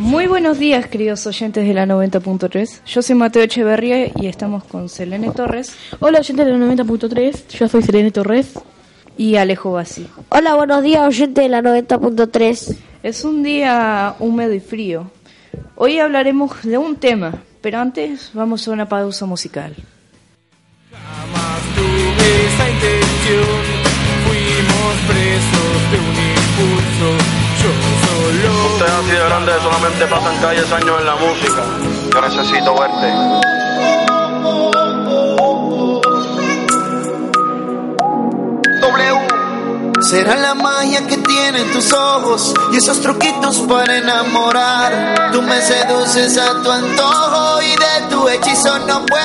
Buenos días, queridos oyentes de la 90.3. Yo soy Mateo Echeverría y estamos con Selene Torres. Hola, oyentes de la 90.3. Yo soy Selene Torres. Y Alejo Bassi. Hola, buenos días, oyentes de la 90.3. Es un día húmedo y frío. Hoy hablaremos de un tema, pero antes vamos a una pausa musical. Jamás tuve esa intención, solamente pasan calles años en la música. Yo necesito verte. Será la magia que tienen tus ojos y esos truquitos para enamorar. Tú me seduces a tu antojo y de tu hechizo no puedo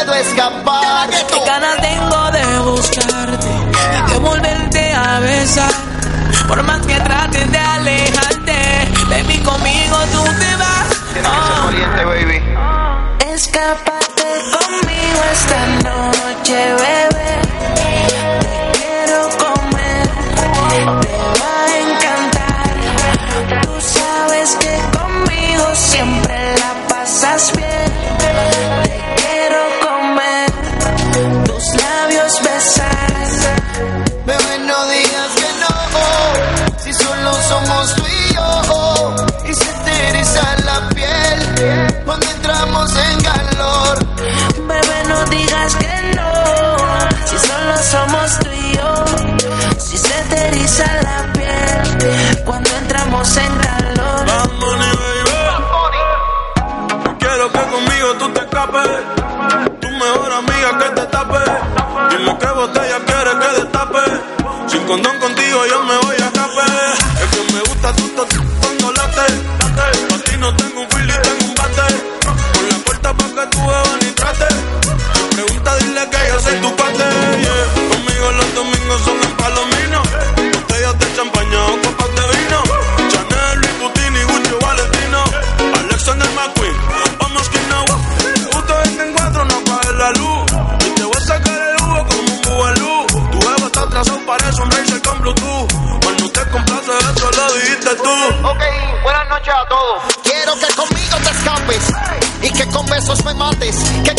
somos tú y yo. Si se te eriza la piel cuando entramos en calor. Bad Bunny, baby. Quiero que conmigo tú te escapes. Tu mejor amiga que te tape. Dime qué botella quieres que destape. Sin condón contigo yo me voy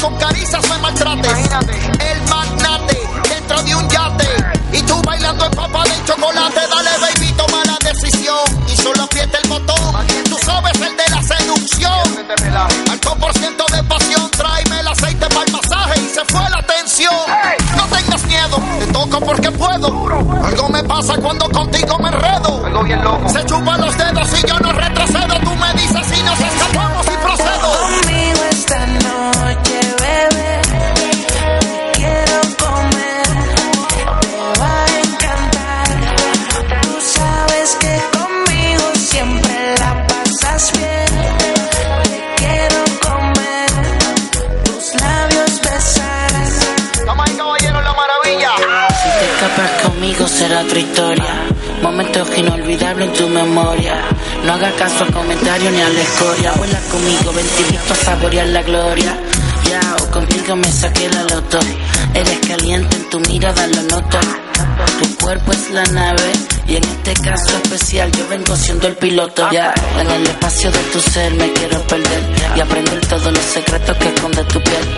con caricias me maltrates. El magnate dentro de un yate y tú bailando en papa de chocolate. Dale, baby, toma la decisión y solo aprieta el botón. Tú sabes el de la seducción. Alto por ciento de pasión, tráeme el aceite para el masaje y se fue la tensión. No tengas miedo, te toco porque puedo. Algo me pasa cuando contigo me enredo. Algo bien loco. Se chupan los dedos y yo no retrocedo. Tú me dices y nos escapamos y conmigo será otra historia. Momentos inolvidables en tu memoria. No hagas caso al comentario ni a la escoria. Vuela conmigo, ven a saborear la gloria. Ya, o contigo me saqué la loto. Eres caliente en tu mirada, lo noto. Tu cuerpo es la nave y en este caso especial yo vengo siendo el piloto. Ya, en el espacio de tu ser me quiero perder y aprender todos los secretos que esconde tu piel.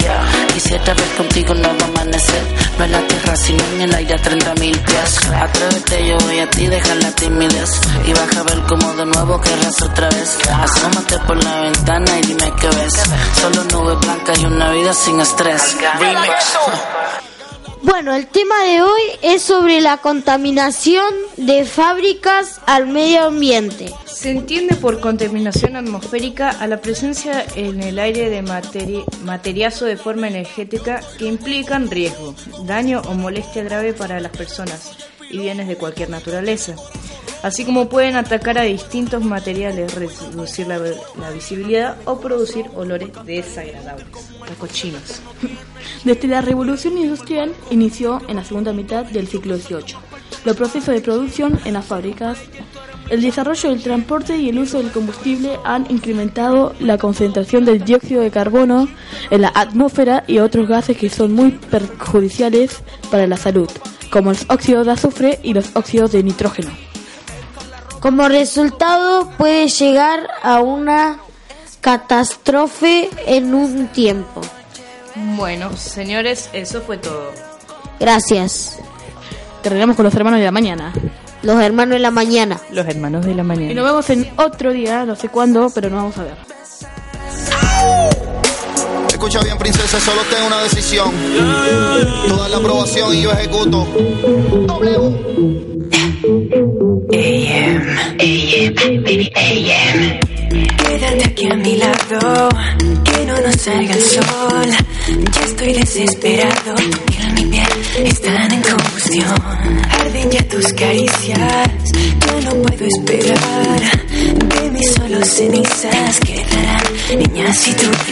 Quisiera ver contigo un nuevo amanecer, no en la tierra sino en el aire a 30 mil pies. Atrévete, yo voy a ti, deja la timidez y vas a ver como de nuevo querrás otra vez. Asómate por la ventana y dime qué ves. Solo nubes blancas y una vida sin estrés. Remix. Bueno, el tema de hoy es sobre la contaminación de fábricas al medio ambiente. Se entiende por contaminación atmosférica a la presencia en el aire de materi- materiazo de forma energética que implican riesgo, daño o molestia grave para las personas y bienes de cualquier naturaleza, así como pueden atacar a distintos materiales, reducir la, visibilidad o producir olores desagradables, cochinos. Desde la revolución industrial inició en la segunda mitad del siglo XVIII. Los procesos de producción en las fábricas, el desarrollo del transporte y el uso del combustible han incrementado la concentración del dióxido de carbono en la atmósfera y otros gases que son muy perjudiciales para la salud, como los óxidos de azufre y los óxidos de nitrógeno. Como resultado puede llegar a una catástrofe en un tiempo. Bueno, señores, eso fue todo. Gracias. Terminamos con los hermanos de la mañana. Los hermanos de la mañana. Los hermanos de la Y mañana. nos vemos en otro día, no sé cuándo, pero nos vamos a ver. Escucha bien, princesa, solo tengo una decisión. Toda la aprobación y yo ejecuto. Quédate aquí a mi lado, que no nos salga el sol. Ya estoy desesperado, tu piel, mi piel están en combustión. Arden ya tus caricias, yo no puedo esperar. De mí solo cenizas quedarán, niña, si tú vas.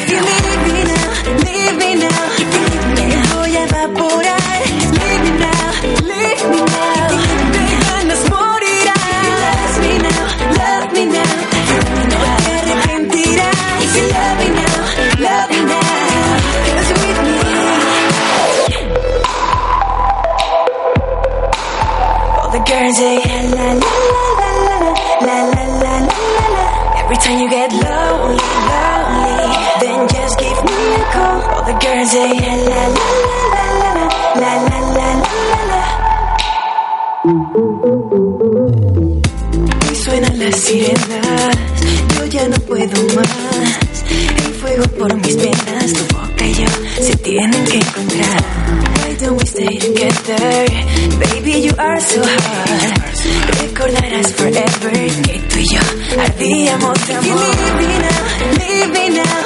Leave me now, leave me now, voy a evaporar. Say la la la la la la la la la la. Every time you get lonely, lonely, then just give me a call. All the girls say la la la la la la la la la la. Y suenan las sirenas, yo ya no puedo más. Fuego por mis venas, tu boca y yo se tienen que encontrar. Why don't we stay together? Baby, you are so hot. Recordarás forever que tú y yo ardíamos de amor. Leave me now, leave me now.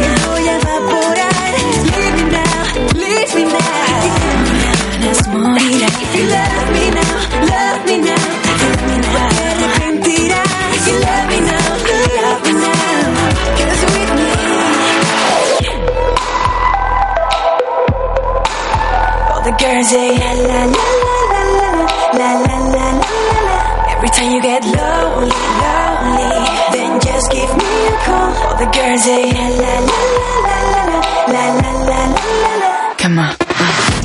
Me voy a evaporar. Leave me now, leave me now. Ganas morirán. The la la la la la la la la la la. Every time you get lonely, lonely, then just give me a call. All the say la la la la la la la la la la. Come on.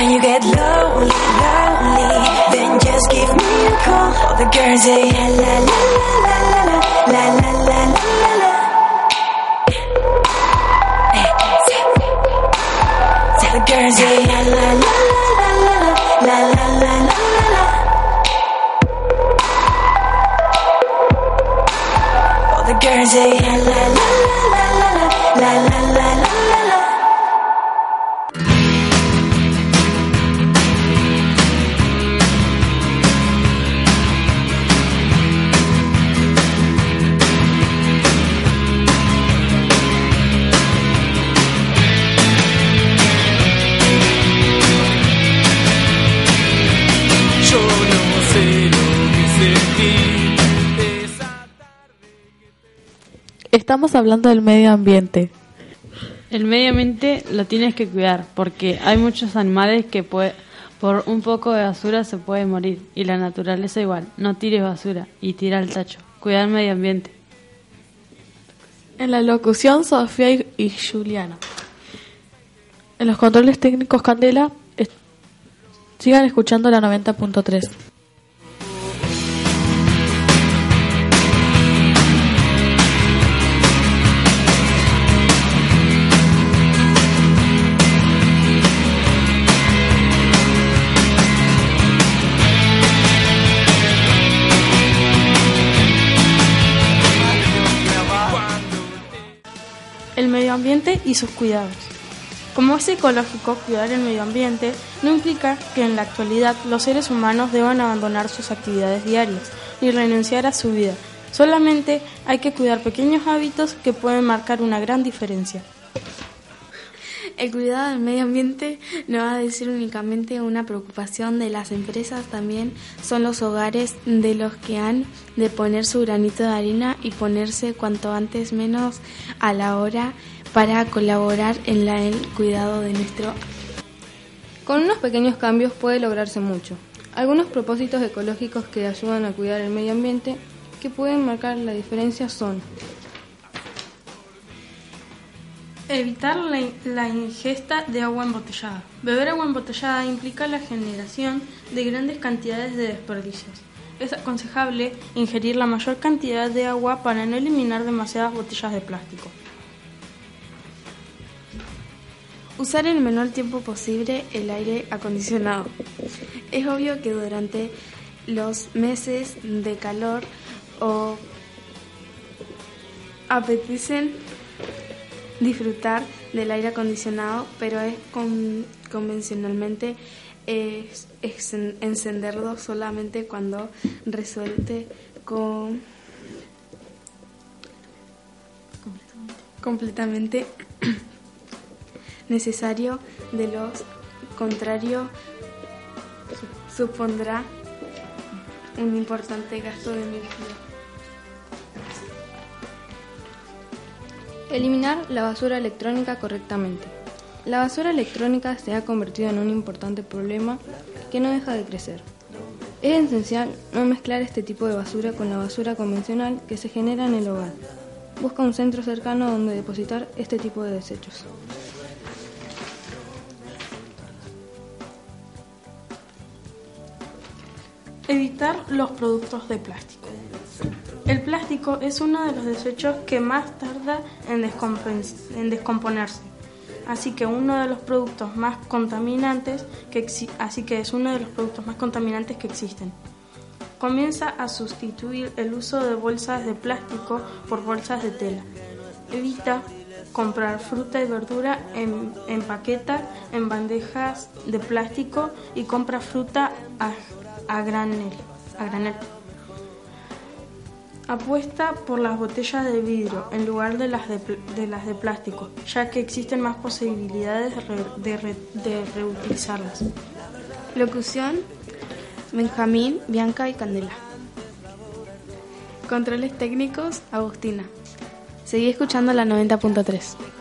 Time you get lonely, lonely, then just give me a call. All the girls say la la la la la la la la la la. All the girls say la la la la la la la la la. All the girls say Estamos hablando del medio ambiente. El medio ambiente lo tienes que cuidar porque hay muchos animales que puede, por un poco de basura se puede morir y la naturaleza igual. No tires basura y tira al tacho. Cuidar el medio ambiente. En la locución, Sofía y, y Juliana. En los controles técnicos, Candela. es- sigan escuchando la 90.3. ambiente y sus cuidados. Como es ecológico, cuidar el medio ambiente no implica que en la actualidad los seres humanos deban abandonar sus actividades diarias ni renunciar a su vida. Solamente hay que cuidar pequeños hábitos que pueden marcar una gran diferencia. El cuidado del medio ambiente no va a decir únicamente una preocupación de las empresas, también son los hogares de los que han de poner su granito de arena y ponerse cuanto antes menos a la hora para colaborar en la- el cuidado de nuestro Con unos pequeños cambios puede lograrse mucho. Algunos propósitos ecológicos que ayudan a cuidar el medio ambiente que pueden marcar la diferencia son Evitar la, la ingesta de agua embotellada. Beber agua embotellada implica la generación de grandes cantidades de desperdicios. Es aconsejable ingerir la mayor cantidad de agua para no eliminar demasiadas botellas de plástico. Usar el menor tiempo posible el aire acondicionado. Es obvio que durante los meses de calor o apetecen disfrutar del aire acondicionado, pero es con- convencionalmente encenderlo solamente cuando resulte con completamente necesario, de lo contrario su- supondrá un importante gasto de energía. eliminar la basura electrónica correctamente. La basura electrónica se ha convertido en un importante problema que no deja de crecer. Es esencial no mezclar este tipo de basura con la basura convencional que se genera en el hogar. Busca un centro cercano donde depositar este tipo de desechos. Evitar los productos de plástico. El plástico es uno de los desechos que más tarda en, descomponerse. Así que uno de los productos más contaminantes que así que es uno de los productos más contaminantes que existen. Comienza a sustituir el uso de bolsas de plástico por bolsas de tela. Evita comprar fruta y verdura en, en en bandejas de plástico y compra fruta a, granel. A granel. Apuesta por las botellas de vidrio en lugar de las de, de las de plástico, ya que existen más posibilidades de, de de reutilizarlas. Locución, Benjamín, Bianca y Candela. Controles técnicos, Agustina. Seguí escuchando la 90.3.